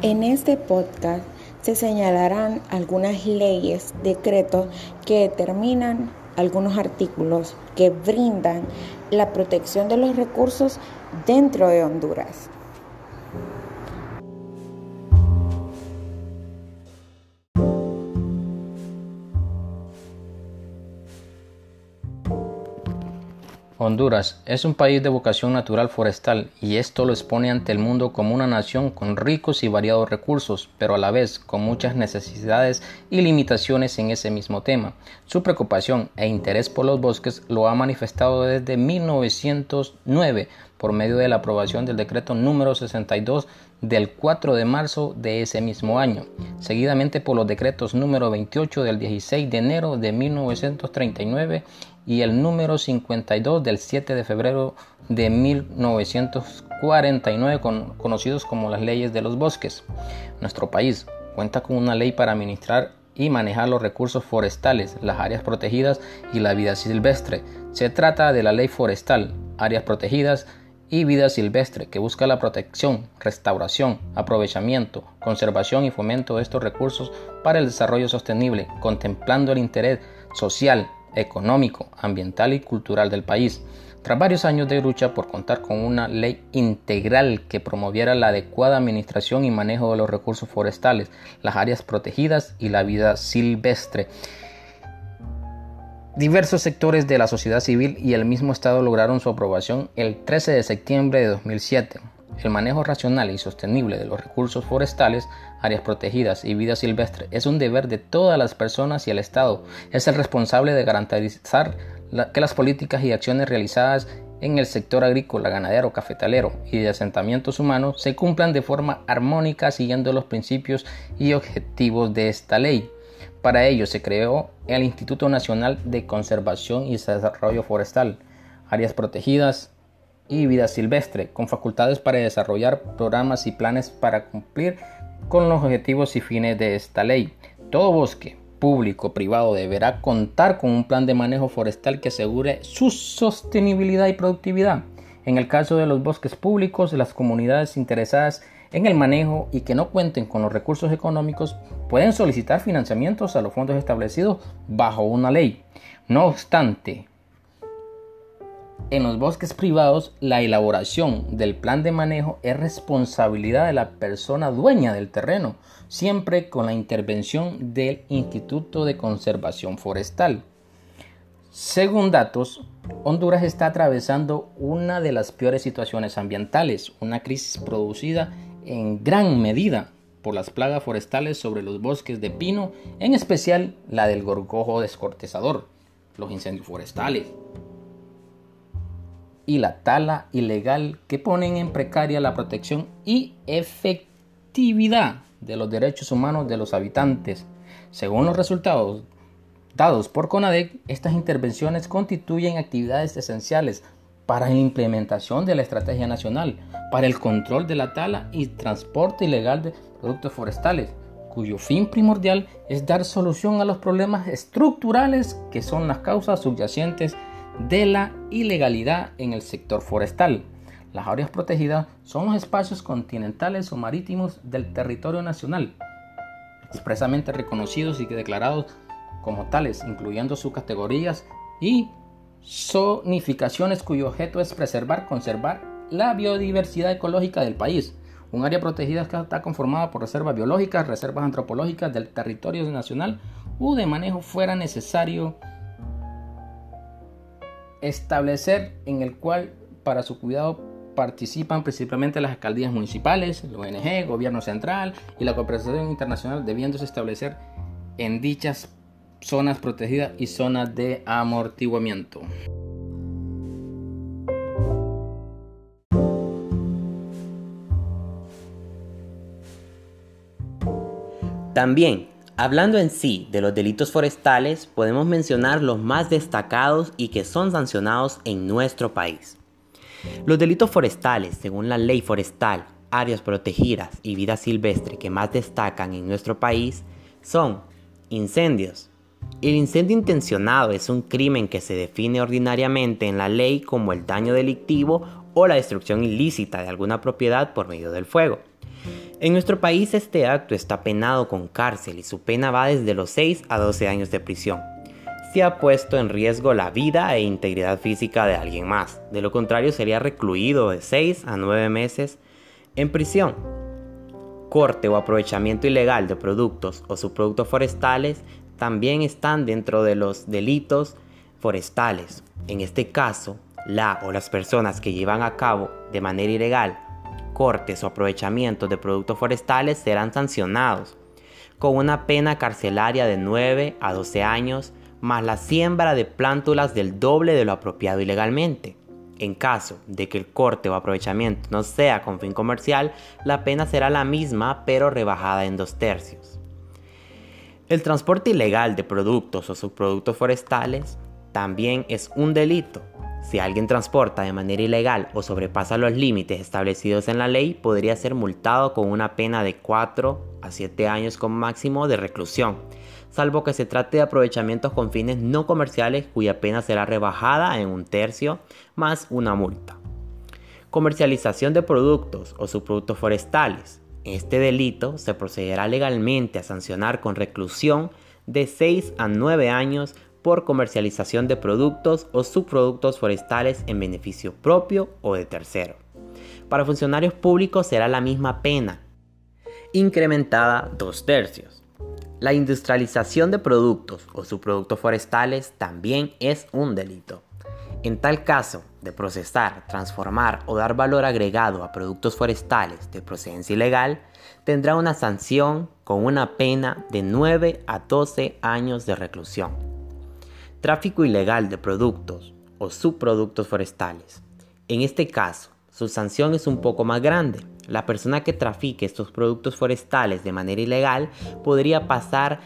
En este podcast se señalarán algunas leyes, decretos que determinan algunos artículos que brindan la protección de los recursos dentro de Honduras. Honduras es un país de vocación natural forestal y esto lo expone ante el mundo como una nación con ricos y variados recursos, pero a la vez con muchas necesidades y limitaciones en ese mismo tema. Su preocupación e interés por los bosques lo ha manifestado desde 1909 por medio de la aprobación del decreto número 62 del 4 de marzo de ese mismo año, seguidamente por los decretos número 28 del 16 de enero de 1939 y el número 52 del 7 de febrero de 1949, conocidos como las leyes de los bosques. Nuestro país cuenta con una ley para administrar y manejar los recursos forestales, las áreas protegidas y la vida silvestre. Se trata de la ley forestal, áreas protegidas y vida silvestre, que busca la protección, restauración, aprovechamiento, conservación y fomento de estos recursos para el desarrollo sostenible, contemplando el interés social, económico, ambiental y cultural del país. Tras varios años de lucha por contar con una ley integral que promoviera la adecuada administración y manejo de los recursos forestales, las áreas protegidas y la vida silvestre, diversos sectores de la sociedad civil y el mismo Estado lograron su aprobación el 13 de septiembre de 2007. El manejo racional y sostenible de los recursos forestales, áreas protegidas y vida silvestre es un deber de todas las personas y el Estado es el responsable de garantizar que las políticas y acciones realizadas en el sector agrícola, ganadero, cafetalero y de asentamientos humanos se cumplan de forma armónica siguiendo los principios y objetivos de esta ley. Para ello se creó el Instituto Nacional de Conservación y Desarrollo Forestal, áreas protegidas, y vida silvestre, con facultades para desarrollar programas y planes para cumplir con los objetivos y fines de esta ley. Todo bosque, público o privado, deberá contar con un plan de manejo forestal que asegure su sostenibilidad y productividad. En el caso de los bosques públicos, las comunidades interesadas en el manejo y que no cuenten con los recursos económicos pueden solicitar financiamientos a los fondos establecidos bajo una ley. No obstante, en los bosques privados, la elaboración del plan de manejo es responsabilidad de la persona dueña del terreno, siempre con la intervención del Instituto de Conservación Forestal. Según datos, Honduras está atravesando una de las peores situaciones ambientales, una crisis producida en gran medida por las plagas forestales sobre los bosques de pino, en especial la del gorgojo descortezador, los incendios forestales, y la tala ilegal que ponen en precaria la protección y efectividad de los derechos humanos de los habitantes. Según los resultados dados por CONADEC, estas intervenciones constituyen actividades esenciales para la implementación de la estrategia nacional, para el control de la tala y transporte ilegal de productos forestales, cuyo fin primordial es dar solución a los problemas estructurales que son las causas subyacentes de la ilegalidad en el sector forestal. Las áreas protegidas son los espacios continentales o marítimos del territorio nacional, expresamente reconocidos y declarados como tales, incluyendo sus categorías y zonificaciones cuyo objeto es preservar, conservar la biodiversidad ecológica del país. Un área protegida está conformada por reservas biológicas, reservas antropológicas del territorio nacional o de manejo fuera necesario establecer en el cual para su cuidado participan principalmente las alcaldías municipales, el ONG, gobierno central y la cooperación internacional, debiéndose establecer en dichas zonas protegidas y zonas de amortiguamiento. También Hablando en sí de los delitos forestales, podemos mencionar los más destacados y que son sancionados en nuestro país. Los delitos forestales, según la ley forestal, áreas protegidas y vida silvestre que más destacan en nuestro país, son incendios. El incendio intencionado es un crimen que se define ordinariamente en la ley como el daño delictivo o la destrucción ilícita de alguna propiedad por medio del fuego. En nuestro país este acto está penado con cárcel y su pena va desde los 6 a 12 años de prisión. Si ha puesto en riesgo la vida e integridad física de alguien más. De lo contrario sería recluido de 6 a 9 meses en prisión. Corte o aprovechamiento ilegal de productos o subproductos forestales también están dentro de los delitos forestales. En este caso, la o las personas que llevan a cabo de manera ilegal cortes o aprovechamientos de productos forestales serán sancionados con una pena carcelaria de 9 a 12 años más la siembra de plántulas del doble de lo apropiado ilegalmente. En caso de que el corte o aprovechamiento no sea con fin comercial, la pena será la misma pero rebajada en dos tercios. El transporte ilegal de productos o subproductos forestales también es un delito. Si alguien transporta de manera ilegal o sobrepasa los límites establecidos en la ley, podría ser multado con una pena de 4 a 7 años con máximo de reclusión, salvo que se trate de aprovechamientos con fines no comerciales cuya pena será rebajada en un tercio más una multa. Comercialización de productos o subproductos forestales. Este delito se procederá legalmente a sancionar con reclusión de 6 a 9 años por comercialización de productos o subproductos forestales en beneficio propio o de tercero. Para funcionarios públicos será la misma pena, incrementada dos tercios. La industrialización de productos o subproductos forestales también es un delito. En tal caso, de procesar, transformar o dar valor agregado a productos forestales de procedencia ilegal, tendrá una sanción con una pena de 9 a 12 años de reclusión tráfico ilegal de productos o subproductos forestales. En este caso, su sanción es un poco más grande. La persona que trafique estos productos forestales de manera ilegal podría pasar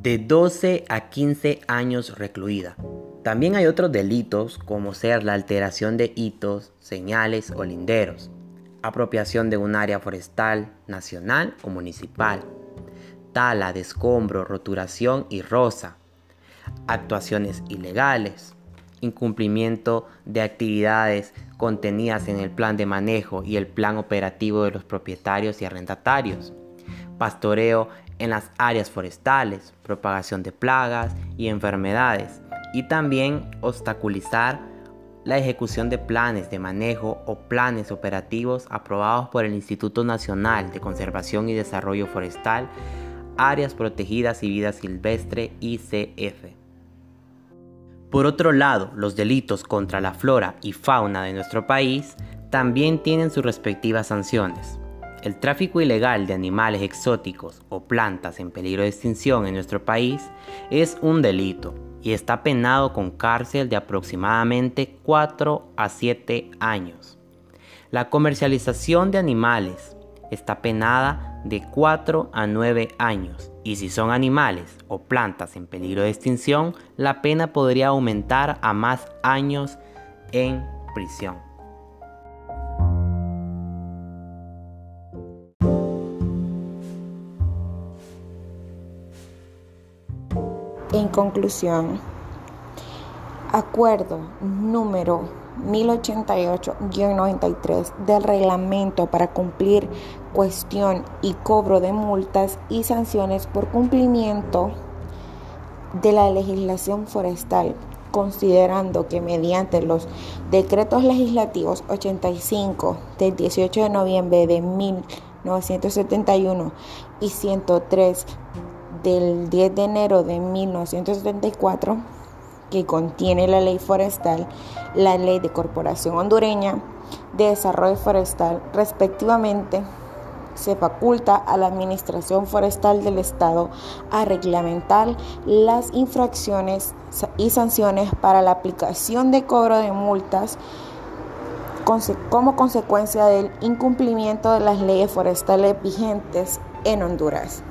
de 12 a 15 años recluida. También hay otros delitos como ser la alteración de hitos, señales o linderos, apropiación de un área forestal nacional o municipal, tala de roturación y rosa, actuaciones ilegales, incumplimiento de actividades contenidas en el plan de manejo y el plan operativo de los propietarios y arrendatarios, pastoreo en las áreas forestales, propagación de plagas y enfermedades, y también obstaculizar la ejecución de planes de manejo o planes operativos aprobados por el Instituto Nacional de Conservación y Desarrollo Forestal, Áreas Protegidas y Vida Silvestre ICF. Por otro lado, los delitos contra la flora y fauna de nuestro país también tienen sus respectivas sanciones. El tráfico ilegal de animales exóticos o plantas en peligro de extinción en nuestro país es un delito y está penado con cárcel de aproximadamente 4 a 7 años. La comercialización de animales está penada de 4 a 9 años y si son animales o plantas en peligro de extinción, la pena podría aumentar a más años en prisión. En conclusión, acuerdo número 1088-93 del reglamento para cumplir cuestión y cobro de multas y sanciones por cumplimiento de la legislación forestal, considerando que mediante los decretos legislativos 85 del 18 de noviembre de 1971 y 103 del 10 de enero de 1974, que contiene la ley forestal, la ley de corporación hondureña de desarrollo forestal, respectivamente, se faculta a la Administración Forestal del Estado a reglamentar las infracciones y sanciones para la aplicación de cobro de multas como consecuencia del incumplimiento de las leyes forestales vigentes en Honduras.